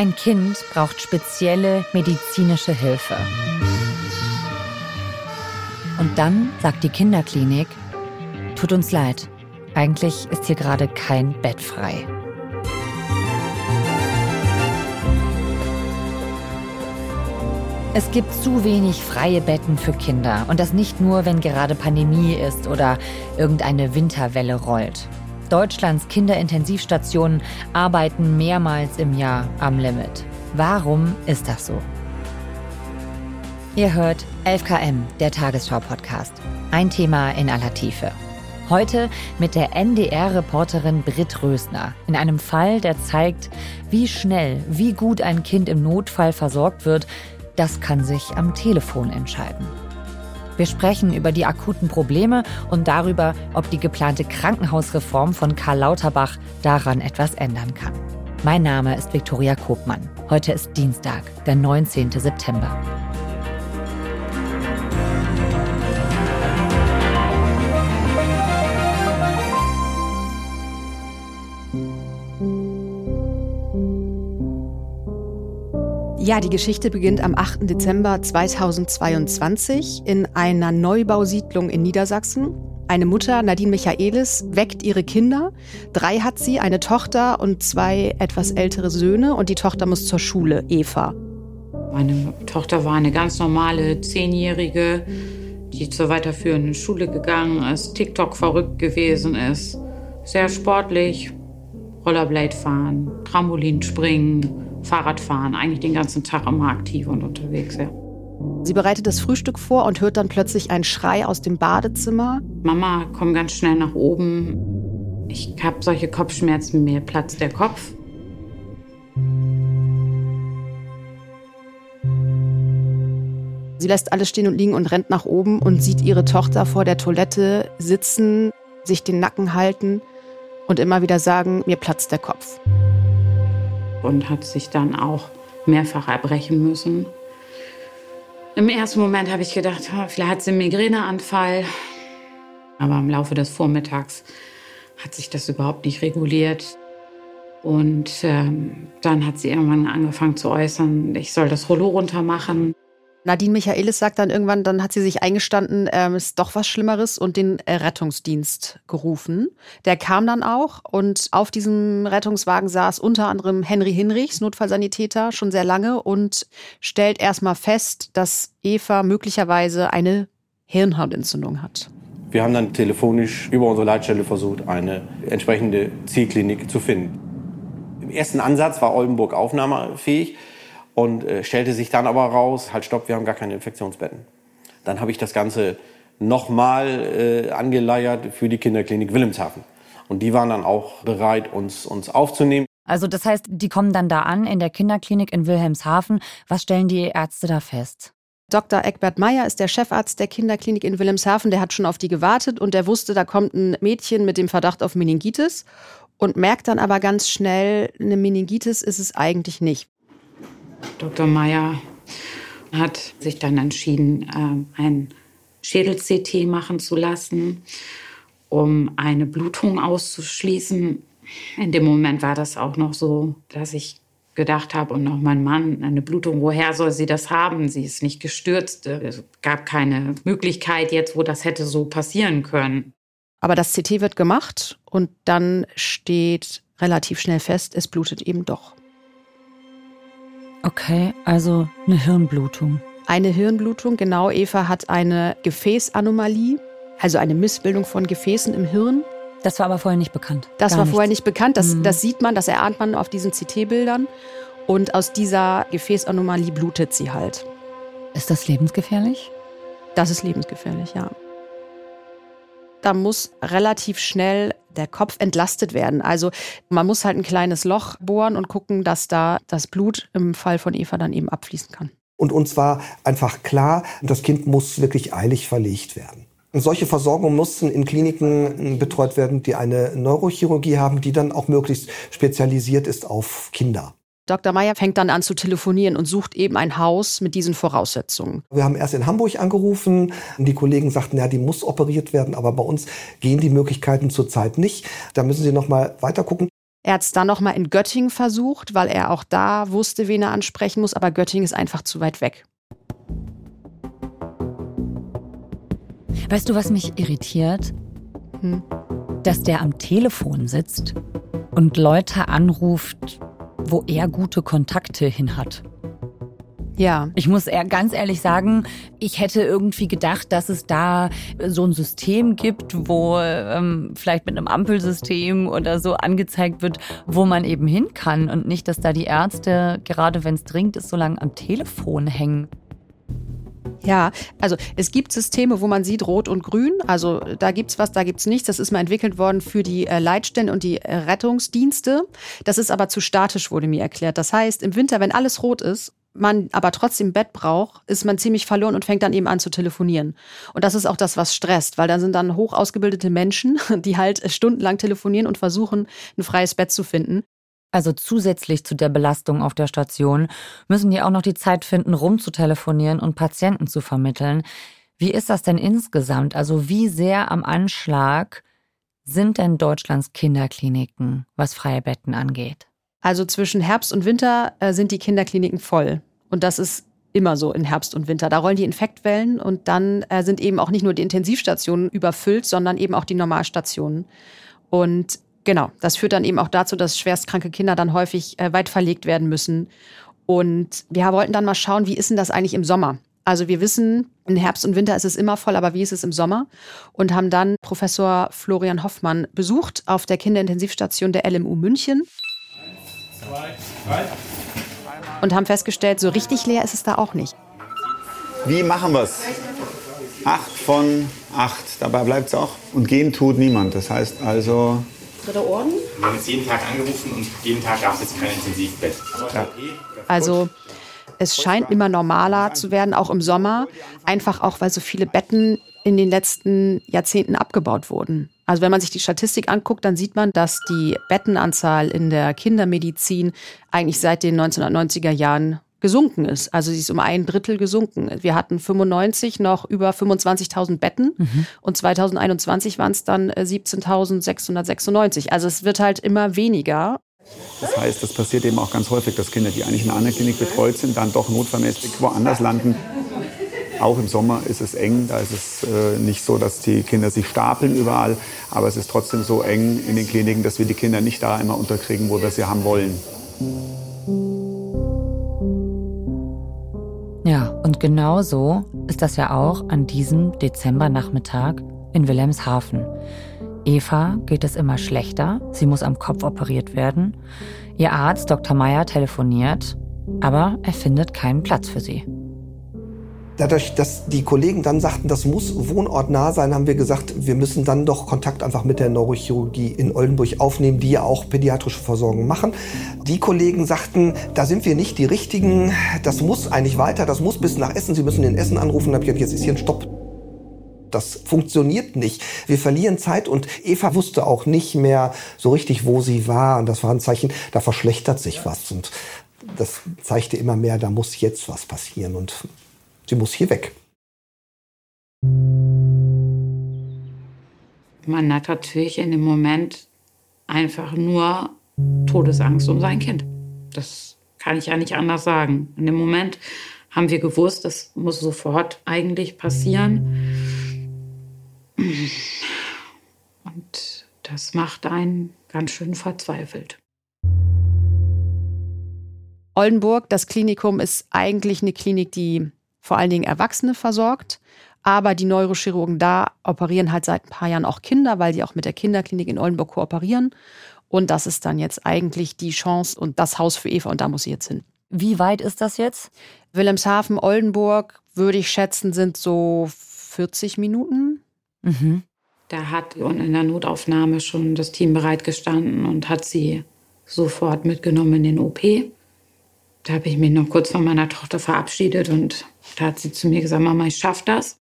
Ein Kind braucht spezielle medizinische Hilfe. Und dann sagt die Kinderklinik, tut uns leid, eigentlich ist hier gerade kein Bett frei. Es gibt zu wenig freie Betten für Kinder und das nicht nur, wenn gerade Pandemie ist oder irgendeine Winterwelle rollt. Deutschlands Kinderintensivstationen arbeiten mehrmals im Jahr am Limit. Warum ist das so? Ihr hört 11KM, der Tagesschau-Podcast. Ein Thema in aller Tiefe. Heute mit der NDR-Reporterin Britt Rösner in einem Fall, der zeigt, wie schnell, wie gut ein Kind im Notfall versorgt wird, das kann sich am Telefon entscheiden. Wir sprechen über die akuten Probleme und darüber, ob die geplante Krankenhausreform von Karl Lauterbach daran etwas ändern kann. Mein Name ist Viktoria Kobmann. Heute ist Dienstag, der 19. September. Ja, die Geschichte beginnt am 8. Dezember 2022 in einer Neubausiedlung in Niedersachsen. Eine Mutter, Nadine Michaelis, weckt ihre Kinder. Drei hat sie, eine Tochter und zwei etwas ältere Söhne. Und die Tochter muss zur Schule, Eva. Meine Tochter war eine ganz normale Zehnjährige, die zur weiterführenden Schule gegangen ist, TikTok verrückt gewesen ist, sehr sportlich, Rollerblade fahren, Trampolin springen, Fahrradfahren, eigentlich den ganzen Tag immer aktiv und unterwegs, ja. Sie bereitet das Frühstück vor und hört dann plötzlich einen Schrei aus dem Badezimmer. Mama, komm ganz schnell nach oben. Ich habe solche Kopfschmerzen, mir platzt der Kopf. Sie lässt alles stehen und liegen und rennt nach oben und sieht ihre Tochter vor der Toilette sitzen, sich den Nacken halten und immer wieder sagen, mir platzt der Kopf und hat sich dann auch mehrfach erbrechen müssen. Im ersten Moment habe ich gedacht, vielleicht hat sie einen Migräneanfall. Aber im Laufe des Vormittags hat sich das überhaupt nicht reguliert. Und ähm, dann hat sie irgendwann angefangen zu äußern, ich soll das Rollo runter machen. Nadine Michaelis sagt dann irgendwann, dann hat sie sich eingestanden, ähm, ist doch was Schlimmeres und den äh, Rettungsdienst gerufen. Der kam dann auch und auf diesem Rettungswagen saß unter anderem Henry Hinrichs, Notfallsanitäter, schon sehr lange und stellt erstmal fest, dass Eva möglicherweise eine Hirnhautentzündung hat. Wir haben dann telefonisch über unsere Leitstelle versucht, eine entsprechende Zielklinik zu finden. Im ersten Ansatz war Oldenburg aufnahmefähig und äh, stellte sich dann aber raus, halt stopp, wir haben gar keine Infektionsbetten. Dann habe ich das Ganze nochmal äh, angeleiert für die Kinderklinik Wilhelmshaven. Und die waren dann auch bereit, uns, uns aufzunehmen. Also das heißt, die kommen dann da an in der Kinderklinik in Wilhelmshaven. Was stellen die Ärzte da fest? Dr. Eckbert Meyer ist der Chefarzt der Kinderklinik in Wilhelmshaven. Der hat schon auf die gewartet und der wusste, da kommt ein Mädchen mit dem Verdacht auf Meningitis und merkt dann aber ganz schnell, eine Meningitis ist es eigentlich nicht. Dr. Meyer hat sich dann entschieden, äh, ein Schädel-CT machen zu lassen, um eine Blutung auszuschließen. In dem Moment war das auch noch so, dass ich gedacht habe und noch mein Mann, eine Blutung, woher soll sie das haben? Sie ist nicht gestürzt. Es gab keine Möglichkeit jetzt, wo das hätte so passieren können. Aber das CT wird gemacht und dann steht relativ schnell fest, es blutet eben doch. Okay, also eine Hirnblutung. Eine Hirnblutung, genau. Eva hat eine Gefäßanomalie, also eine Missbildung von Gefäßen im Hirn. Das war aber vorher nicht bekannt. Das Gar war nichts. vorher nicht bekannt. Das, mhm. das sieht man, das erahnt man auf diesen CT-Bildern. Und aus dieser Gefäßanomalie blutet sie halt. Ist das lebensgefährlich? Das ist lebensgefährlich, ja. Da muss relativ schnell der Kopf entlastet werden. Also man muss halt ein kleines Loch bohren und gucken, dass da das Blut im Fall von Eva dann eben abfließen kann. Und uns war einfach klar, das Kind muss wirklich eilig verlegt werden. Und solche Versorgung mussten in Kliniken betreut werden, die eine Neurochirurgie haben, die dann auch möglichst spezialisiert ist auf Kinder. Dr. Meyer fängt dann an zu telefonieren und sucht eben ein Haus mit diesen Voraussetzungen. Wir haben erst in Hamburg angerufen. Die Kollegen sagten, ja, die muss operiert werden, aber bei uns gehen die Möglichkeiten zurzeit nicht. Da müssen Sie noch mal weiter gucken. Er hat es dann nochmal in Göttingen versucht, weil er auch da wusste, wen er ansprechen muss, aber Göttingen ist einfach zu weit weg. Weißt du, was mich irritiert? Hm. Dass der am Telefon sitzt und Leute anruft, wo er gute Kontakte hin hat. Ja. Ich muss ganz ehrlich sagen, ich hätte irgendwie gedacht, dass es da so ein System gibt, wo ähm, vielleicht mit einem Ampelsystem oder so angezeigt wird, wo man eben hin kann und nicht, dass da die Ärzte, gerade wenn es dringend ist, so lange am Telefon hängen. Ja, also es gibt Systeme, wo man sieht Rot und Grün. Also da gibt's was, da gibt's nichts. Das ist mal entwickelt worden für die äh, Leitstände und die äh, Rettungsdienste. Das ist aber zu statisch, wurde mir erklärt. Das heißt, im Winter, wenn alles rot ist man aber trotzdem Bett braucht, ist man ziemlich verloren und fängt dann eben an zu telefonieren. Und das ist auch das, was stresst, weil dann sind dann hoch ausgebildete Menschen, die halt stundenlang telefonieren und versuchen, ein freies Bett zu finden. Also zusätzlich zu der Belastung auf der Station müssen die auch noch die Zeit finden, rumzutelefonieren und Patienten zu vermitteln. Wie ist das denn insgesamt? Also wie sehr am Anschlag sind denn Deutschlands Kinderkliniken, was freie Betten angeht? Also zwischen Herbst und Winter äh, sind die Kinderkliniken voll. Und das ist immer so in Herbst und Winter. Da rollen die Infektwellen und dann äh, sind eben auch nicht nur die Intensivstationen überfüllt, sondern eben auch die Normalstationen. Und genau, das führt dann eben auch dazu, dass schwerstkranke Kinder dann häufig äh, weit verlegt werden müssen. Und wir wollten dann mal schauen, wie ist denn das eigentlich im Sommer? Also wir wissen, im Herbst und Winter ist es immer voll, aber wie ist es im Sommer? Und haben dann Professor Florian Hoffmann besucht auf der Kinderintensivstation der LMU München und haben festgestellt, so richtig leer ist es da auch nicht. Wie machen wir es? Acht von acht. Dabei bleibt es auch. Und gehen tut niemand. Das heißt also. Dritter Orden? Wir haben jetzt jeden Tag angerufen und jeden Tag gab es jetzt kein Intensivbett. Ja. Also es scheint immer normaler zu werden, auch im Sommer. Einfach auch, weil so viele Betten in den letzten Jahrzehnten abgebaut wurden. Also wenn man sich die Statistik anguckt, dann sieht man, dass die Bettenanzahl in der Kindermedizin eigentlich seit den 1990er Jahren gesunken ist. Also sie ist um ein Drittel gesunken. Wir hatten 95 noch über 25.000 Betten mhm. und 2021 waren es dann 17.696. Äh, also es wird halt immer weniger. Das heißt, das passiert eben auch ganz häufig, dass Kinder, die eigentlich in einer anderen Klinik betreut sind, dann doch notfallmäßig woanders landen, auch im Sommer ist es eng, da ist es äh, nicht so, dass die Kinder sich stapeln überall, aber es ist trotzdem so eng in den Kliniken, dass wir die Kinder nicht da immer unterkriegen, wo wir sie haben wollen. Und genau so ist das ja auch an diesem Dezembernachmittag in Wilhelmshaven. Eva geht es immer schlechter, sie muss am Kopf operiert werden. Ihr Arzt Dr. Meyer telefoniert, aber er findet keinen Platz für sie. Dadurch, dass die Kollegen dann sagten, das muss wohnortnah sein, haben wir gesagt, wir müssen dann doch Kontakt einfach mit der Neurochirurgie in Oldenburg aufnehmen, die ja auch pädiatrische Versorgung machen. Die Kollegen sagten, da sind wir nicht die Richtigen, das muss eigentlich weiter, das muss bis nach Essen, Sie müssen in Essen anrufen. Da habe ich gesagt, jetzt ist hier ein Stopp. Das funktioniert nicht. Wir verlieren Zeit und Eva wusste auch nicht mehr so richtig, wo sie war. Und das war ein Zeichen, da verschlechtert sich was. Und das zeigte immer mehr, da muss jetzt was passieren. Und Sie muss hier weg. Man hat natürlich in dem Moment einfach nur Todesangst um sein Kind. Das kann ich ja nicht anders sagen. In dem Moment haben wir gewusst, das muss sofort eigentlich passieren. Und das macht einen ganz schön verzweifelt. Oldenburg, das Klinikum, ist eigentlich eine Klinik, die vor allen Dingen Erwachsene versorgt. Aber die Neurochirurgen da operieren halt seit ein paar Jahren auch Kinder, weil die auch mit der Kinderklinik in Oldenburg kooperieren. Und das ist dann jetzt eigentlich die Chance und das Haus für Eva und da muss sie jetzt hin. Wie weit ist das jetzt? Wilhelmshaven, Oldenburg, würde ich schätzen, sind so 40 Minuten. Mhm. Da hat in der Notaufnahme schon das Team bereitgestanden und hat sie sofort mitgenommen in den OP. Da habe ich mich noch kurz von meiner Tochter verabschiedet und da hat sie zu mir gesagt, Mama, ich schaffe das.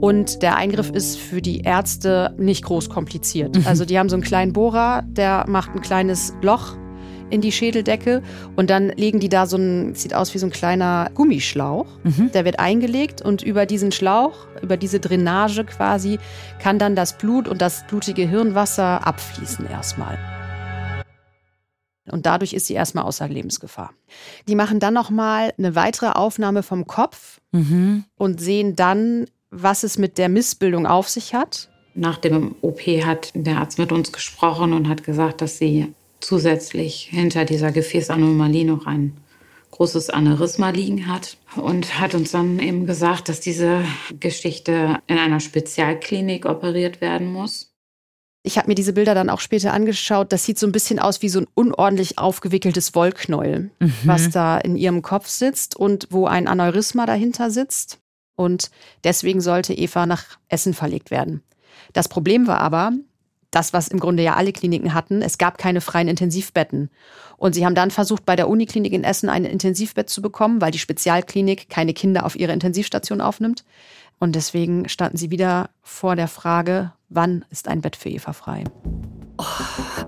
Und der Eingriff ist für die Ärzte nicht groß kompliziert. Mhm. Also die haben so einen kleinen Bohrer, der macht ein kleines Loch in die Schädeldecke und dann legen die da so ein, sieht aus wie so ein kleiner Gummischlauch. Mhm. Der wird eingelegt und über diesen Schlauch, über diese Drainage quasi, kann dann das Blut und das blutige Hirnwasser abfließen erstmal. Und dadurch ist sie erstmal außer Lebensgefahr. Die machen dann nochmal eine weitere Aufnahme vom Kopf mhm. und sehen dann, was es mit der Missbildung auf sich hat. Nach dem OP hat der Arzt mit uns gesprochen und hat gesagt, dass sie zusätzlich hinter dieser Gefäßanomalie noch ein großes Aneurysma liegen hat und hat uns dann eben gesagt, dass diese Geschichte in einer Spezialklinik operiert werden muss. Ich habe mir diese Bilder dann auch später angeschaut. Das sieht so ein bisschen aus wie so ein unordentlich aufgewickeltes Wollknäuel, mhm. was da in ihrem Kopf sitzt und wo ein Aneurysma dahinter sitzt. Und deswegen sollte Eva nach Essen verlegt werden. Das Problem war aber, das, was im Grunde ja alle Kliniken hatten, es gab keine freien Intensivbetten. Und sie haben dann versucht, bei der Uniklinik in Essen ein Intensivbett zu bekommen, weil die Spezialklinik keine Kinder auf ihre Intensivstation aufnimmt. Und deswegen standen sie wieder vor der Frage, wann ist ein Bett für Eva frei? Oh,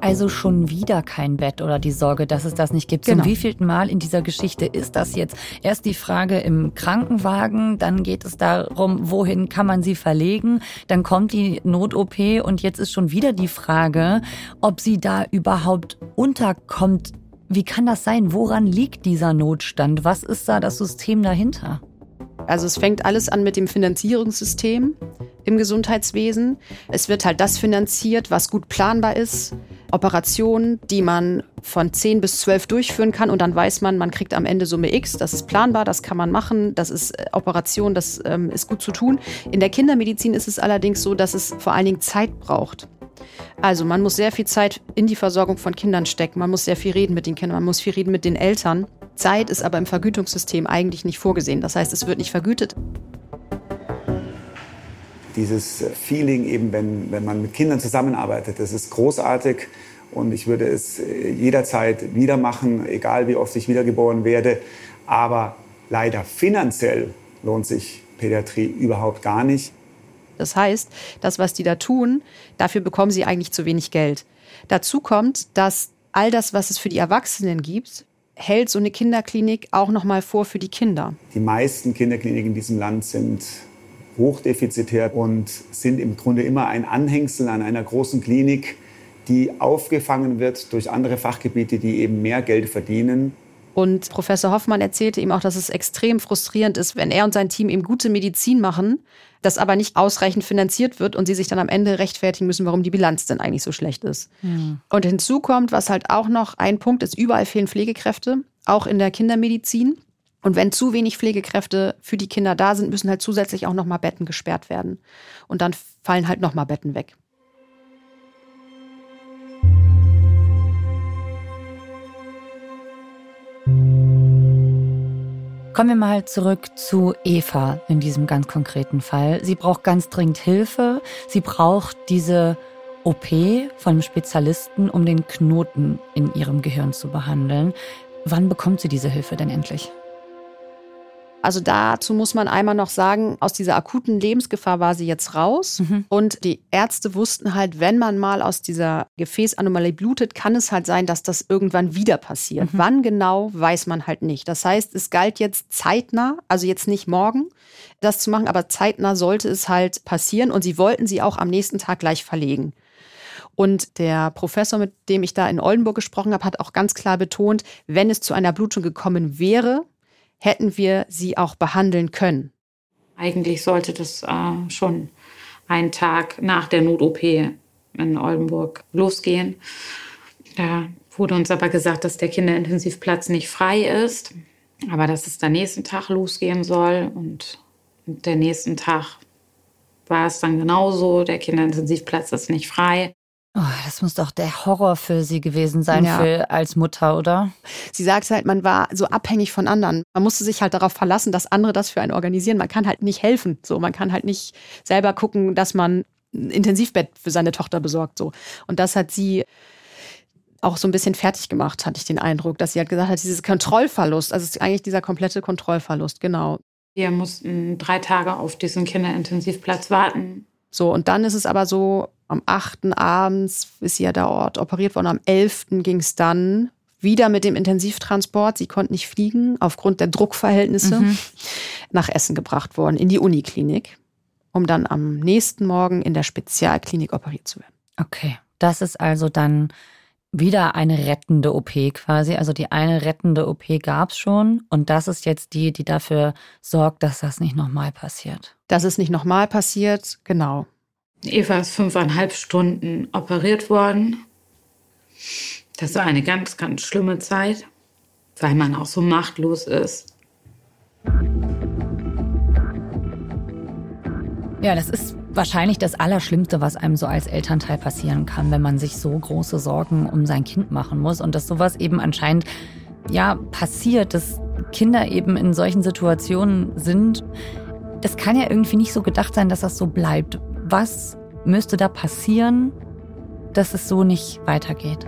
also schon wieder kein Bett oder die Sorge, dass es das nicht gibt. Genau. Zum wievielten Mal in dieser Geschichte ist das jetzt? Erst die Frage im Krankenwagen, dann geht es darum, wohin kann man sie verlegen? Dann kommt die Not-OP und jetzt ist schon wieder die Frage, ob sie da überhaupt unterkommt. Wie kann das sein? Woran liegt dieser Notstand? Was ist da das System dahinter? Also es fängt alles an mit dem Finanzierungssystem im Gesundheitswesen. Es wird halt das finanziert, was gut planbar ist. Operationen, die man von 10 bis 12 durchführen kann und dann weiß man, man kriegt am Ende Summe X. Das ist planbar, das kann man machen, das ist äh, Operation, das ähm, ist gut zu tun. In der Kindermedizin ist es allerdings so, dass es vor allen Dingen Zeit braucht. Also man muss sehr viel Zeit in die Versorgung von Kindern stecken, man muss sehr viel reden mit den Kindern, man muss viel reden mit den Eltern. Zeit ist aber im Vergütungssystem eigentlich nicht vorgesehen. Das heißt, es wird nicht vergütet. Dieses Feeling eben, wenn, wenn man mit Kindern zusammenarbeitet, das ist großartig. Und ich würde es äh, jederzeit wieder machen, egal wie oft ich wiedergeboren werde. Aber leider finanziell lohnt sich Pädiatrie überhaupt gar nicht. Das heißt, das, was die da tun, dafür bekommen sie eigentlich zu wenig Geld. Dazu kommt, dass all das, was es für die Erwachsenen gibt, hält so eine Kinderklinik auch noch mal vor für die Kinder. Die meisten Kinderkliniken in diesem Land sind hochdefizitär und sind im Grunde immer ein Anhängsel an einer großen Klinik, die aufgefangen wird durch andere Fachgebiete, die eben mehr Geld verdienen. Und Professor Hoffmann erzählte ihm auch, dass es extrem frustrierend ist, wenn er und sein Team eben gute Medizin machen, das aber nicht ausreichend finanziert wird und sie sich dann am Ende rechtfertigen müssen, warum die Bilanz denn eigentlich so schlecht ist. Mhm. Und hinzu kommt, was halt auch noch ein Punkt ist, überall fehlen Pflegekräfte, auch in der Kindermedizin. Und wenn zu wenig Pflegekräfte für die Kinder da sind, müssen halt zusätzlich auch nochmal Betten gesperrt werden. Und dann fallen halt nochmal Betten weg. Kommen wir mal zurück zu Eva in diesem ganz konkreten Fall. Sie braucht ganz dringend Hilfe. Sie braucht diese OP von einem Spezialisten, um den Knoten in ihrem Gehirn zu behandeln. Wann bekommt sie diese Hilfe denn endlich? Also dazu muss man einmal noch sagen, aus dieser akuten Lebensgefahr war sie jetzt raus. Mhm. Und die Ärzte wussten halt, wenn man mal aus dieser Gefäßanomalie blutet, kann es halt sein, dass das irgendwann wieder passiert. Mhm. Wann genau, weiß man halt nicht. Das heißt, es galt jetzt zeitnah, also jetzt nicht morgen, das zu machen, aber zeitnah sollte es halt passieren. Und sie wollten sie auch am nächsten Tag gleich verlegen. Und der Professor, mit dem ich da in Oldenburg gesprochen habe, hat auch ganz klar betont, wenn es zu einer Blutung gekommen wäre, hätten wir sie auch behandeln können. Eigentlich sollte das äh, schon einen Tag nach der Not-OP in Oldenburg losgehen. Da wurde uns aber gesagt, dass der Kinderintensivplatz nicht frei ist, aber dass es am nächsten Tag losgehen soll. Und der nächsten Tag war es dann genauso. Der Kinderintensivplatz ist nicht frei. Oh, das muss doch der Horror für sie gewesen sein, ja. für, als Mutter, oder? Sie sagt halt, man war so abhängig von anderen. Man musste sich halt darauf verlassen, dass andere das für einen organisieren. Man kann halt nicht helfen. So, man kann halt nicht selber gucken, dass man ein Intensivbett für seine Tochter besorgt. So. Und das hat sie auch so ein bisschen fertig gemacht, hatte ich den Eindruck, dass sie halt gesagt hat, dieses Kontrollverlust, also es ist eigentlich dieser komplette Kontrollverlust, genau. Wir mussten drei Tage auf diesen Kinderintensivplatz warten. So, und dann ist es aber so, am 8. abends ist sie ja der Ort operiert worden, am 11. ging es dann wieder mit dem Intensivtransport, sie konnte nicht fliegen, aufgrund der Druckverhältnisse, mhm. nach Essen gebracht worden, in die Uniklinik, um dann am nächsten Morgen in der Spezialklinik operiert zu werden. Okay, das ist also dann wieder eine rettende OP quasi. Also die eine rettende OP gab es schon und das ist jetzt die, die dafür sorgt, dass das nicht nochmal passiert. Dass es nicht nochmal passiert, genau. Eva ist fünfeinhalb Stunden operiert worden. Das war eine ganz, ganz schlimme Zeit, weil man auch so machtlos ist. Ja, das ist wahrscheinlich das Allerschlimmste, was einem so als Elternteil passieren kann, wenn man sich so große Sorgen um sein Kind machen muss und dass sowas eben anscheinend ja passiert, dass Kinder eben in solchen Situationen sind. Das kann ja irgendwie nicht so gedacht sein, dass das so bleibt. Was müsste da passieren, dass es so nicht weitergeht?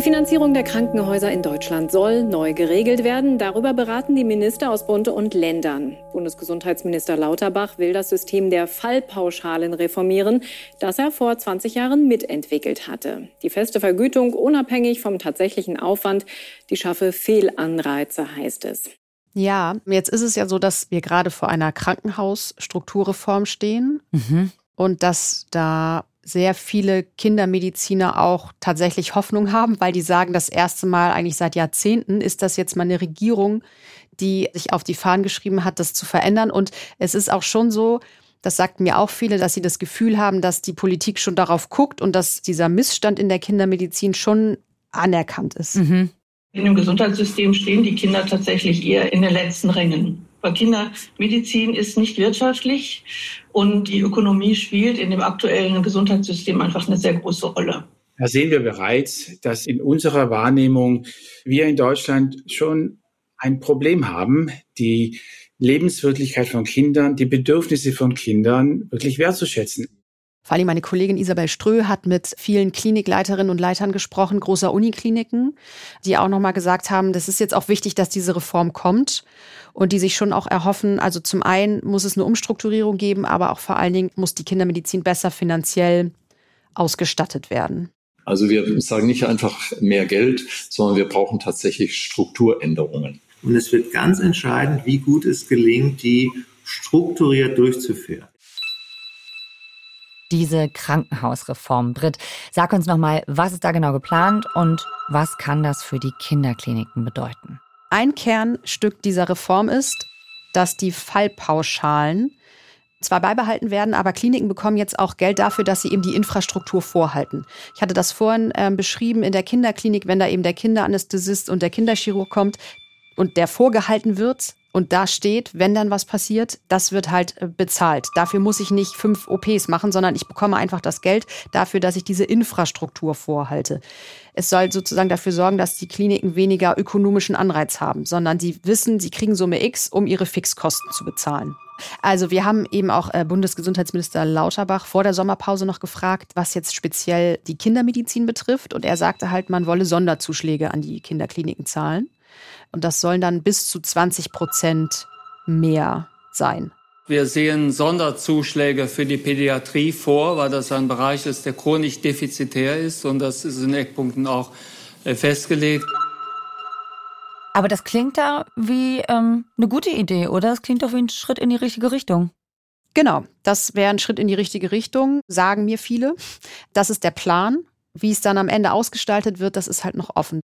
Die Finanzierung der Krankenhäuser in Deutschland soll neu geregelt werden. Darüber beraten die Minister aus Bund und Ländern. Bundesgesundheitsminister Lauterbach will das System der Fallpauschalen reformieren, das er vor 20 Jahren mitentwickelt hatte. Die feste Vergütung unabhängig vom tatsächlichen Aufwand, die schaffe Fehlanreize, heißt es. Ja, jetzt ist es ja so, dass wir gerade vor einer Krankenhausstrukturreform stehen mhm. und dass da sehr viele Kindermediziner auch tatsächlich Hoffnung haben, weil die sagen, das erste Mal eigentlich seit Jahrzehnten ist das jetzt mal eine Regierung, die sich auf die Fahnen geschrieben hat, das zu verändern. Und es ist auch schon so, das sagten mir auch viele, dass sie das Gefühl haben, dass die Politik schon darauf guckt und dass dieser Missstand in der Kindermedizin schon anerkannt ist. Mhm. In dem Gesundheitssystem stehen die Kinder tatsächlich eher in den letzten Rängen. Weil Kindermedizin ist nicht wirtschaftlich und die Ökonomie spielt in dem aktuellen Gesundheitssystem einfach eine sehr große Rolle. Da sehen wir bereits, dass in unserer Wahrnehmung wir in Deutschland schon ein Problem haben, die Lebenswirklichkeit von Kindern, die Bedürfnisse von Kindern wirklich wertzuschätzen. Vor allem meine Kollegin Isabel Strö hat mit vielen Klinikleiterinnen und Leitern gesprochen, großer Unikliniken, die auch nochmal gesagt haben, das ist jetzt auch wichtig, dass diese Reform kommt und die sich schon auch erhoffen, also zum einen muss es eine Umstrukturierung geben, aber auch vor allen Dingen muss die Kindermedizin besser finanziell ausgestattet werden. Also wir sagen nicht einfach mehr Geld, sondern wir brauchen tatsächlich Strukturänderungen. Und es wird ganz entscheidend, wie gut es gelingt, die strukturiert durchzuführen diese Krankenhausreform. Britt, sag uns nochmal, was ist da genau geplant und was kann das für die Kinderkliniken bedeuten? Ein Kernstück dieser Reform ist, dass die Fallpauschalen zwar beibehalten werden, aber Kliniken bekommen jetzt auch Geld dafür, dass sie eben die Infrastruktur vorhalten. Ich hatte das vorhin äh, beschrieben in der Kinderklinik, wenn da eben der Kinderanästhesist und der Kinderchirurg kommt und der vorgehalten wird, und da steht, wenn dann was passiert, das wird halt äh, bezahlt. Dafür muss ich nicht fünf OPs machen, sondern ich bekomme einfach das Geld dafür, dass ich diese Infrastruktur vorhalte. Es soll sozusagen dafür sorgen, dass die Kliniken weniger ökonomischen Anreiz haben, sondern die wissen, sie kriegen Summe X, um ihre Fixkosten zu bezahlen. Also wir haben eben auch äh, Bundesgesundheitsminister Lauterbach vor der Sommerpause noch gefragt, was jetzt speziell die Kindermedizin betrifft. Und er sagte halt, man wolle Sonderzuschläge an die Kinderkliniken zahlen. Und das sollen dann bis zu 20 Prozent mehr sein. Wir sehen Sonderzuschläge für die Pädiatrie vor, weil das ein Bereich ist, der chronisch defizitär ist. Und das ist in Eckpunkten auch äh, festgelegt. Aber das klingt da wie ähm, eine gute Idee, oder? Das klingt doch wie ein Schritt in die richtige Richtung. Genau, das wäre ein Schritt in die richtige Richtung, sagen mir viele. Das ist der Plan. Wie es dann am Ende ausgestaltet wird, das ist halt noch offen.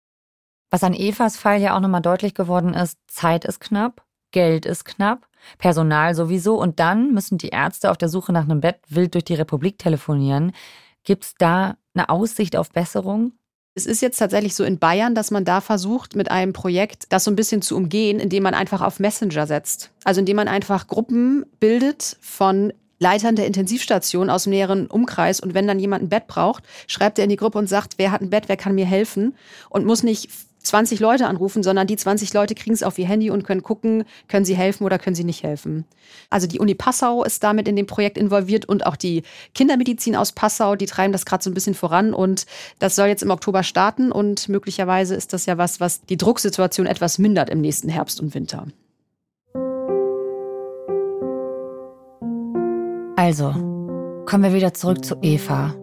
Was an Evas Fall ja auch nochmal deutlich geworden ist, Zeit ist knapp, Geld ist knapp, Personal sowieso und dann müssen die Ärzte auf der Suche nach einem Bett wild durch die Republik telefonieren. Gibt es da eine Aussicht auf Besserung? Es ist jetzt tatsächlich so in Bayern, dass man da versucht, mit einem Projekt das so ein bisschen zu umgehen, indem man einfach auf Messenger setzt. Also indem man einfach Gruppen bildet von Leitern der Intensivstation aus dem näheren Umkreis. Und wenn dann jemand ein Bett braucht, schreibt er in die Gruppe und sagt, wer hat ein Bett, wer kann mir helfen? Und muss nicht 20 Leute anrufen, sondern die 20 Leute kriegen es auf ihr Handy und können gucken, können sie helfen oder können sie nicht helfen. Also die Uni Passau ist damit in dem Projekt involviert und auch die Kindermedizin aus Passau, die treiben das gerade so ein bisschen voran und das soll jetzt im Oktober starten und möglicherweise ist das ja was, was die Drucksituation etwas mindert im nächsten Herbst und Winter. Also, kommen wir wieder zurück zu Eva.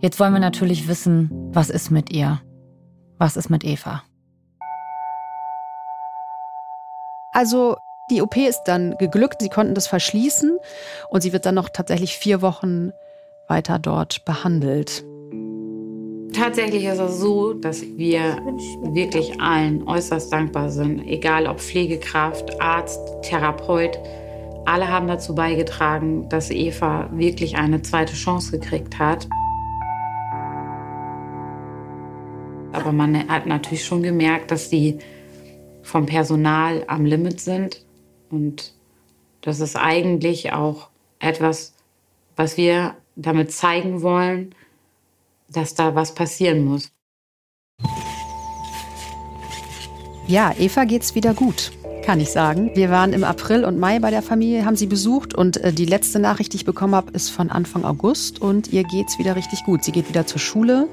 Jetzt wollen wir natürlich wissen, was ist mit ihr? Was ist mit Eva? Also die OP ist dann geglückt, sie konnten das verschließen und sie wird dann noch tatsächlich vier Wochen weiter dort behandelt. Tatsächlich ist es so, dass wir wirklich allen äußerst dankbar sind, egal ob Pflegekraft, Arzt, Therapeut. Alle haben dazu beigetragen, dass Eva wirklich eine zweite Chance gekriegt hat. Aber man hat natürlich schon gemerkt, dass die vom Personal am Limit sind. Und das ist eigentlich auch etwas, was wir damit zeigen wollen, dass da was passieren muss. Ja, Eva geht's wieder gut, kann ich sagen. Wir waren im April und Mai bei der Familie, haben sie besucht und äh, die letzte Nachricht, die ich bekommen habe, ist von Anfang August und ihr geht's wieder richtig gut. Sie geht wieder zur Schule,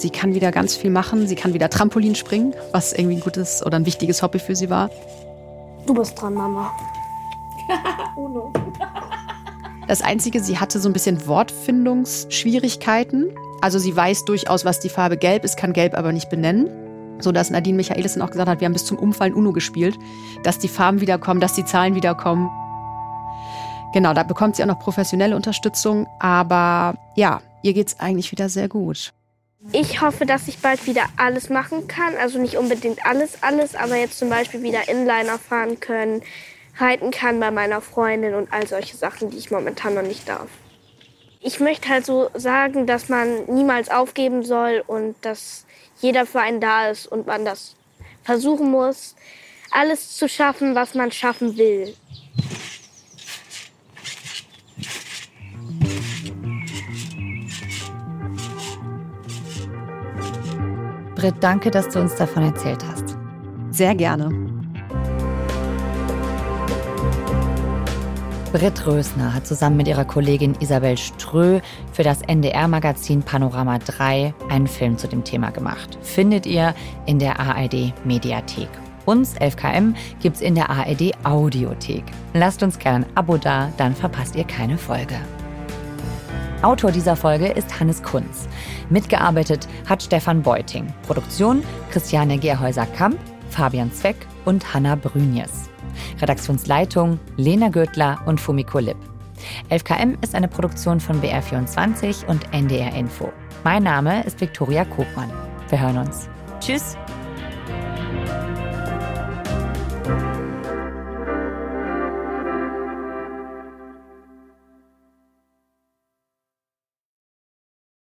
sie kann wieder ganz viel machen, sie kann wieder Trampolin springen, was irgendwie ein gutes oder ein wichtiges Hobby für sie war. Du bist dran, Mama. Uno. Das Einzige, sie hatte so ein bisschen Wortfindungsschwierigkeiten. Also sie weiß durchaus, was die Farbe Gelb ist, kann Gelb aber nicht benennen. So dass Nadine Michaelissen auch gesagt hat, wir haben bis zum Umfallen Uno gespielt, dass die Farben wiederkommen, dass die Zahlen wiederkommen. Genau, da bekommt sie auch noch professionelle Unterstützung. Aber ja, ihr geht es eigentlich wieder sehr gut. Ich hoffe, dass ich bald wieder alles machen kann. Also nicht unbedingt alles, alles, aber jetzt zum Beispiel wieder Inliner fahren können, reiten kann bei meiner Freundin und all solche Sachen, die ich momentan noch nicht darf. Ich möchte halt so sagen, dass man niemals aufgeben soll und dass jeder für einen da ist und man das versuchen muss, alles zu schaffen, was man schaffen will. Britt, danke, dass du uns davon erzählt hast. Sehr gerne. Britt Rösner hat zusammen mit ihrer Kollegin Isabel Strö für das NDR-Magazin Panorama 3 einen Film zu dem Thema gemacht. Findet ihr in der ARD Mediathek. Uns, 11KM, gibt's in der ARD Audiothek. Lasst uns gerne ein Abo da, dann verpasst ihr keine Folge. Autor dieser Folge ist Hannes Kunz. Mitgearbeitet hat Stefan Beuting. Produktion Christiane Gerhäuser-Kamp, Fabian Zweck und Hanna Brünjes. Redaktionsleitung Lena Göttler und Fumiko Lipp. 11KM ist eine Produktion von BR24 und NDR Info. Mein Name ist Viktoria Kogmann. Wir hören uns. Tschüss.